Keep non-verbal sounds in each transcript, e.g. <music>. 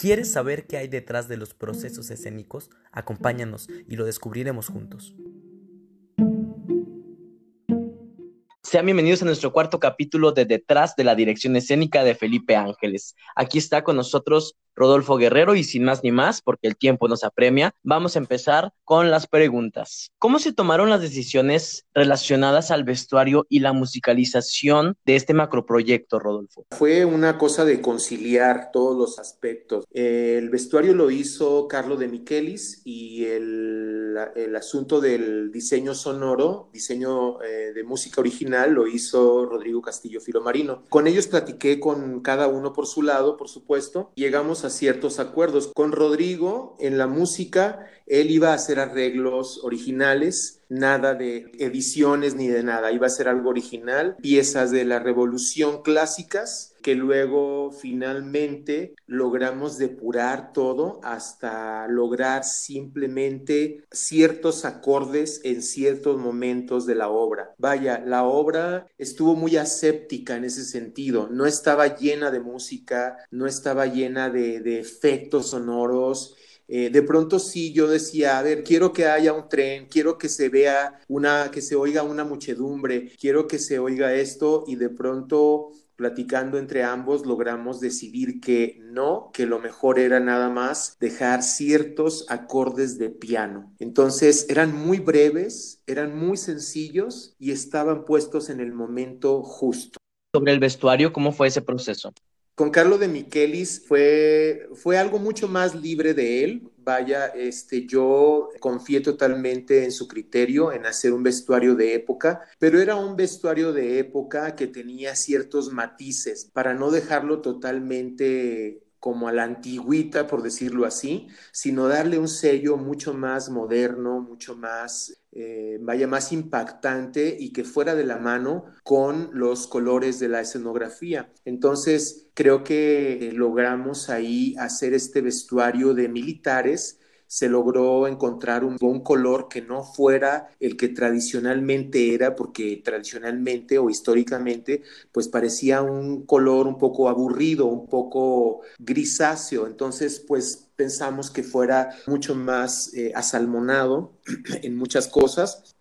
¿Quieres saber qué hay detrás de los procesos escénicos? Acompáñanos y lo descubriremos juntos. Sean bienvenidos a nuestro cuarto capítulo de Detrás de la Dirección Escénica de Felipe Ángeles. Aquí está con nosotros Rodolfo Guerrero y sin más ni más, porque el tiempo nos apremia, vamos a empezar con las preguntas. ¿Cómo se tomaron las decisiones relacionadas al vestuario y la musicalización de este macroproyecto, Rodolfo? Fue una cosa de conciliar todos los aspectos. El vestuario lo hizo Carlo de Michelis y el, el asunto del diseño sonoro, diseño eh, de música original, lo hizo Rodrigo Castillo Filomarino. Con ellos platiqué con cada uno por su lado, por supuesto. Llegamos a ciertos acuerdos. Con Rodrigo, en la música, él iba a hacer arreglos originales, nada de ediciones ni de nada, iba a ser algo original, piezas de la revolución clásicas que luego finalmente logramos depurar todo hasta lograr simplemente ciertos acordes en ciertos momentos de la obra. Vaya, la obra estuvo muy aséptica en ese sentido, no estaba llena de música, no estaba llena de, efectos sonoros, eh, de pronto sí yo decía, a ver, quiero que haya un tren, quiero que se vea una, que se oiga una muchedumbre, quiero que se oiga esto y de pronto platicando entre ambos logramos decidir que no, que lo mejor era nada más dejar ciertos acordes de piano. Entonces eran muy breves, eran muy sencillos y estaban puestos en el momento justo. Sobre el vestuario, ¿cómo fue ese proceso? Con Carlo de Michelis fue, fue algo mucho más libre de él. Vaya, este, yo confié totalmente en su criterio, en hacer un vestuario de época, pero era un vestuario de época que tenía ciertos matices para no dejarlo totalmente como a la antigüita, por decirlo así, sino darle un sello mucho más moderno, mucho más, eh, vaya, más impactante y que fuera de la mano con los colores de la escenografía. Entonces, creo que logramos ahí hacer este vestuario de militares se logró encontrar un, color que no fuera el que tradicionalmente era, porque tradicionalmente o históricamente, pues parecía un color un poco aburrido, un poco grisáceo. Entonces, pues pensamos que fuera mucho más eh, asalmonado <clears throat> en muchas cosas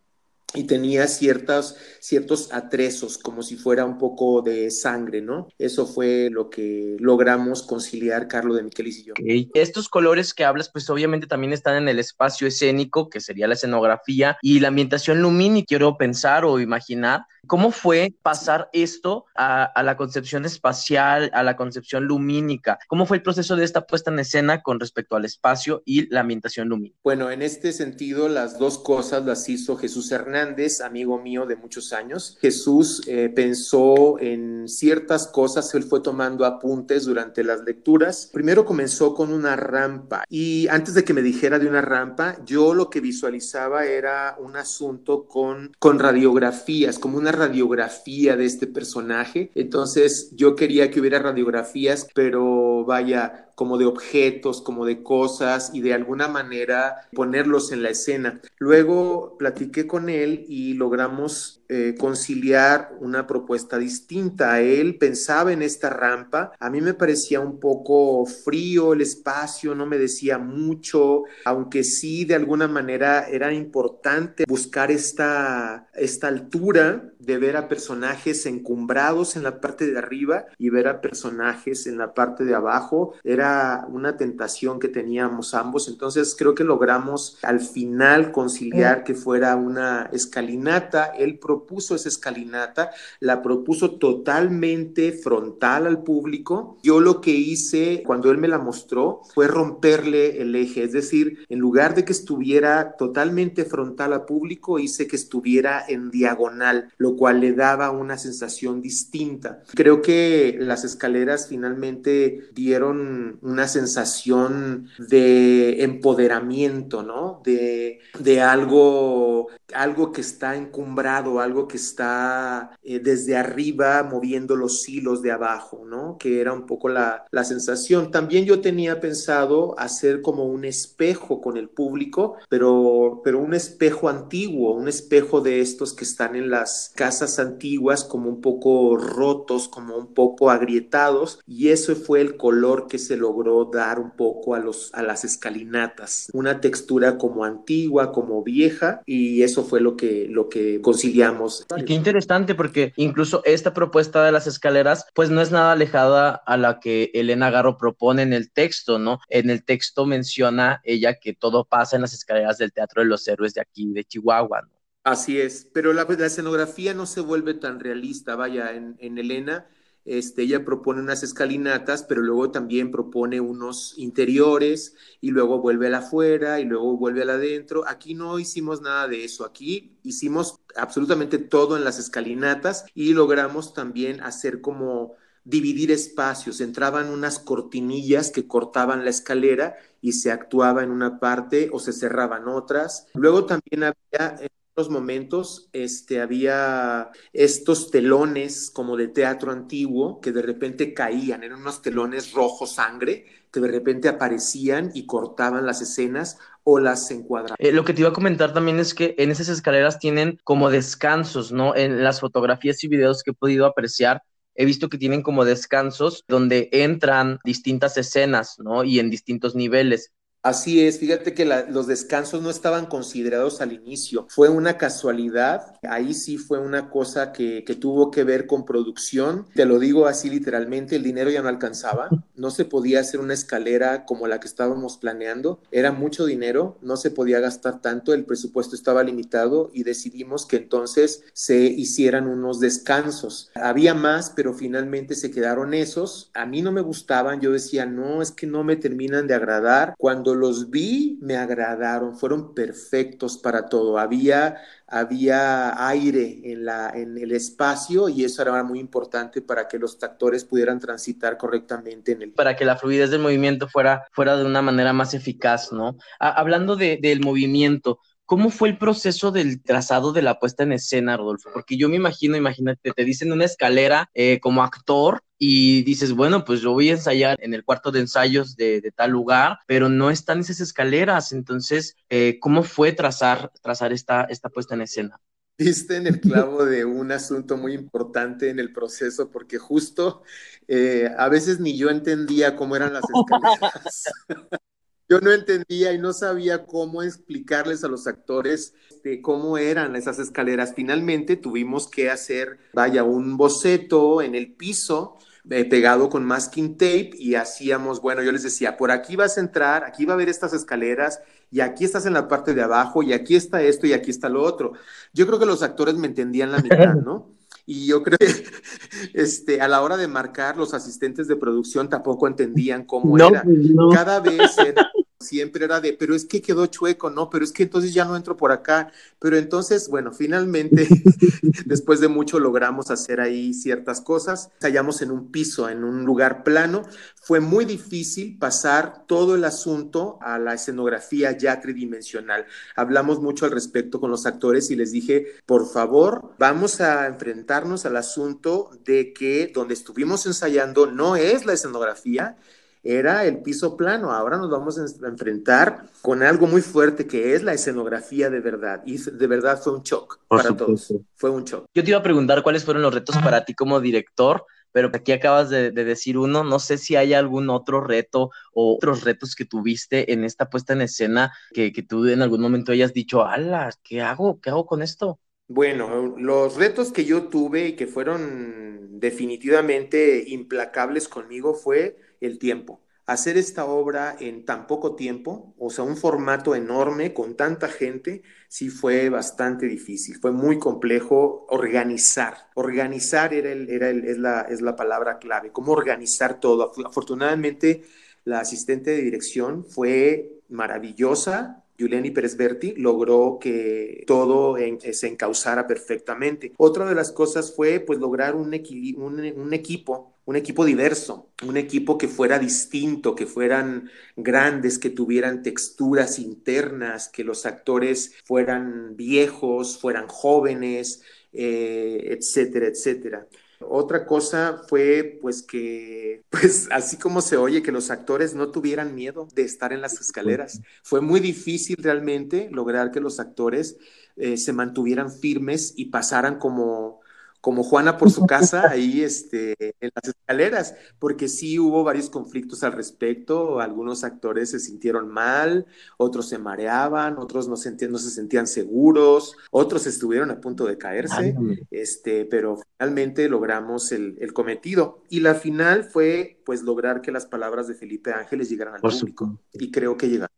y tenía ciertas, ciertos atresos, como si fuera un poco de sangre, ¿no? Eso fue lo que logramos conciliar Carlos de Miquelis y yo. Estos colores que hablas, pues obviamente también están en el espacio escénico, que sería la escenografía, y la ambientación lumínica. Quiero pensar o imaginar cómo fue pasar esto a, a la concepción espacial, a la concepción lumínica. ¿Cómo fue el proceso de esta puesta en escena con respecto al espacio y la ambientación lumínica? Bueno, en este sentido, las dos cosas las hizo Jesús Hernández amigo mío de muchos años. Jesús eh, pensó en ciertas cosas, él fue tomando apuntes durante las lecturas. Primero comenzó con una rampa y antes de que me dijera de una rampa, yo lo que visualizaba era un asunto con, con radiografías, como una radiografía de este personaje. Entonces yo quería que hubiera radiografías, pero vaya, como de objetos, como de cosas y de alguna manera ponerlos en la escena. Luego platiqué con él y logramos eh, conciliar una propuesta distinta. Él pensaba en esta rampa, a mí me parecía un poco frío el espacio, no me decía mucho, aunque sí de alguna manera era importante buscar esta, esta altura de ver a personajes encumbrados en la parte de arriba y ver a personajes en la parte de abajo. Era una tentación que teníamos ambos, entonces creo que logramos al final conciliar que fuera una escalinata. Él propuso esa escalinata, la propuso totalmente frontal al público. Yo lo que hice cuando él me la mostró fue romperle el eje, es decir, en lugar de que estuviera totalmente frontal al público, hice que estuviera en diagonal, lo cual le daba una sensación distinta. Creo que las escaleras finalmente dieron una sensación de empoderamiento, ¿no? De, de algo, algo que está encumbrado, algo que está eh, desde arriba moviendo los hilos de abajo, ¿no? Que era un poco la, la sensación. También yo tenía pensado hacer como un espejo con el público, pero, pero un espejo antiguo, un espejo de estos que están en las casas antiguas como un poco rotos, como un poco agrietados, y eso fue el color que se logró dar un poco a, los, a las escalinatas, una textura como antigua, como vieja, y eso fue lo que, lo que conciliamos. Y qué interesante, porque incluso esta propuesta de las escaleras, pues no es nada alejada a la que Elena Garro propone en el texto, ¿no? En el texto menciona ella que todo pasa en las escaleras del Teatro de los Héroes de aquí, de Chihuahua, ¿no? Así es, pero la, escenografía no se vuelve tan realista, vaya, en, en Elena este, ella propone unas escalinatas, pero luego también propone unos interiores y luego vuelve a la afuera y luego vuelve a la adentro. Aquí no hicimos nada de eso. Aquí hicimos absolutamente todo en las escalinatas y logramos también hacer como dividir espacios. Entraban unas cortinillas que cortaban la escalera y se actuaba en una parte o se cerraban otras. Luego también había momentos este, había estos telones como de teatro antiguo que de repente caían, eran unos telones rojo sangre que de repente aparecían y cortaban las escenas o las encuadraban. Eh, lo que te iba a comentar también es que en esas escaleras tienen como descansos, ¿no? En las fotografías y videos que he podido apreciar, he visto que tienen como descansos donde entran distintas escenas, ¿no? Y en distintos niveles. Así es, fíjate que los descansos no estaban considerados al inicio, fue una casualidad, ahí sí fue una cosa que, tuvo que ver con producción, te lo digo así literalmente, el dinero ya no alcanzaba, no se podía hacer una escalera como la que estábamos planeando, era mucho dinero, no se podía gastar tanto, el presupuesto estaba limitado y decidimos que entonces se hicieran unos descansos. Había más, pero finalmente se quedaron esos, a mí no me gustaban, yo decía, no, es que no me terminan de agradar, cuando los vi me agradaron, fueron perfectos para todo. Había, había aire en, la, en el espacio y eso era muy importante para que los actores pudieran transitar correctamente en el... Para que la fluidez del movimiento fuera, fuera de una manera más eficaz, ¿no? hablando de, del movimiento, ¿Cómo fue el proceso del trazado de la puesta en escena, Rodolfo? Porque yo me imagino, imagínate, te dicen una escalera eh, como actor y dices, bueno, pues yo voy a ensayar en el cuarto de ensayos de, tal lugar, pero no están esas escaleras. Entonces, eh, ¿cómo fue trazar, trazar esta, esta puesta en escena? Viste en el clavo de un asunto muy importante en el proceso, porque justo eh, a veces ni yo entendía cómo eran las <laughs> escaleras. <laughs> yo no entendía y no sabía cómo explicarles a los actores este, cómo eran esas escaleras. Finalmente tuvimos que hacer, vaya, un boceto en el piso eh, pegado con masking tape y hacíamos, bueno, yo les decía, por aquí vas a entrar, aquí va a haber estas escaleras y aquí estás en la parte de abajo y aquí está esto y aquí está lo otro. Yo creo que los actores me entendían la mitad, ¿no? Y yo creo que <laughs> este, a la hora de marcar, los asistentes de producción tampoco entendían cómo era. Pues Cada vez era siempre era de, pero es que quedó chueco, ¿no? Pero es que entonces ya no entro por acá. Pero entonces, bueno, finalmente, <laughs> después de mucho logramos hacer ahí ciertas cosas. Hallamos en un piso, en un lugar plano. Fue muy difícil pasar todo el asunto a la escenografía ya tridimensional. Hablamos mucho al respecto con los actores y les dije, por favor, vamos a enfrentarnos al asunto de que donde estuvimos ensayando no es la escenografía, era el piso plano. Ahora nos vamos a enfrentar con algo muy fuerte que es la escenografía de verdad. Y de verdad fue un shock para todos. Fue un shock. Yo te iba a preguntar cuáles fueron los retos para ti como director, pero aquí acabas de, decir uno. No sé si hay algún otro reto o otros retos que tuviste en esta puesta en escena que, que tú en algún momento hayas dicho, ala, ¿qué hago? ¿Qué hago con esto? Bueno, los retos que yo tuve y que fueron definitivamente implacables conmigo fue el tiempo. Hacer esta obra en tan poco tiempo, o sea, un formato enorme con tanta gente, sí fue bastante difícil, fue muy complejo organizar. Organizar era, era es, la, es la palabra clave, cómo organizar todo. Afortunadamente, la asistente de dirección fue maravillosa, Juliani Pérez Berti logró que todo se encauzara perfectamente. Otra de las cosas fue pues lograr un, equipo un equipo diverso, un equipo que fuera distinto, que fueran grandes, que tuvieran texturas internas, que los actores fueran viejos, fueran jóvenes, eh, etcétera, etcétera. Otra cosa fue pues que, pues así como se oye, que los actores no tuvieran miedo de estar en las escaleras. Fue muy difícil realmente lograr que los actores eh, se mantuvieran firmes y pasaran como como Juana por su casa, ahí este, en las escaleras, porque sí hubo varios conflictos al respecto, algunos actores se sintieron mal, otros se mareaban, otros no, sentían, no se sentían seguros, otros estuvieron a punto de caerse, este, pero finalmente logramos el, el, cometido. Y la final fue pues lograr que las palabras de Felipe Ángeles llegaran al público, y creo que llegaron.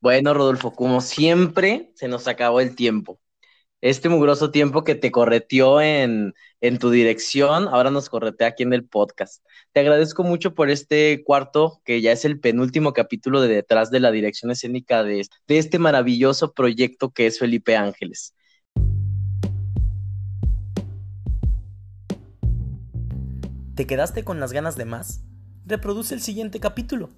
Bueno, Rodolfo, como siempre, se nos acabó el tiempo este mugroso tiempo que te correteó en, en, tu dirección, ahora nos corretea aquí en el podcast. Te agradezco mucho por este cuarto, que ya es el penúltimo capítulo de detrás de la dirección escénica de, de este maravilloso proyecto que es Felipe Ángeles. ¿Te quedaste con las ganas de más? Reproduce el siguiente capítulo.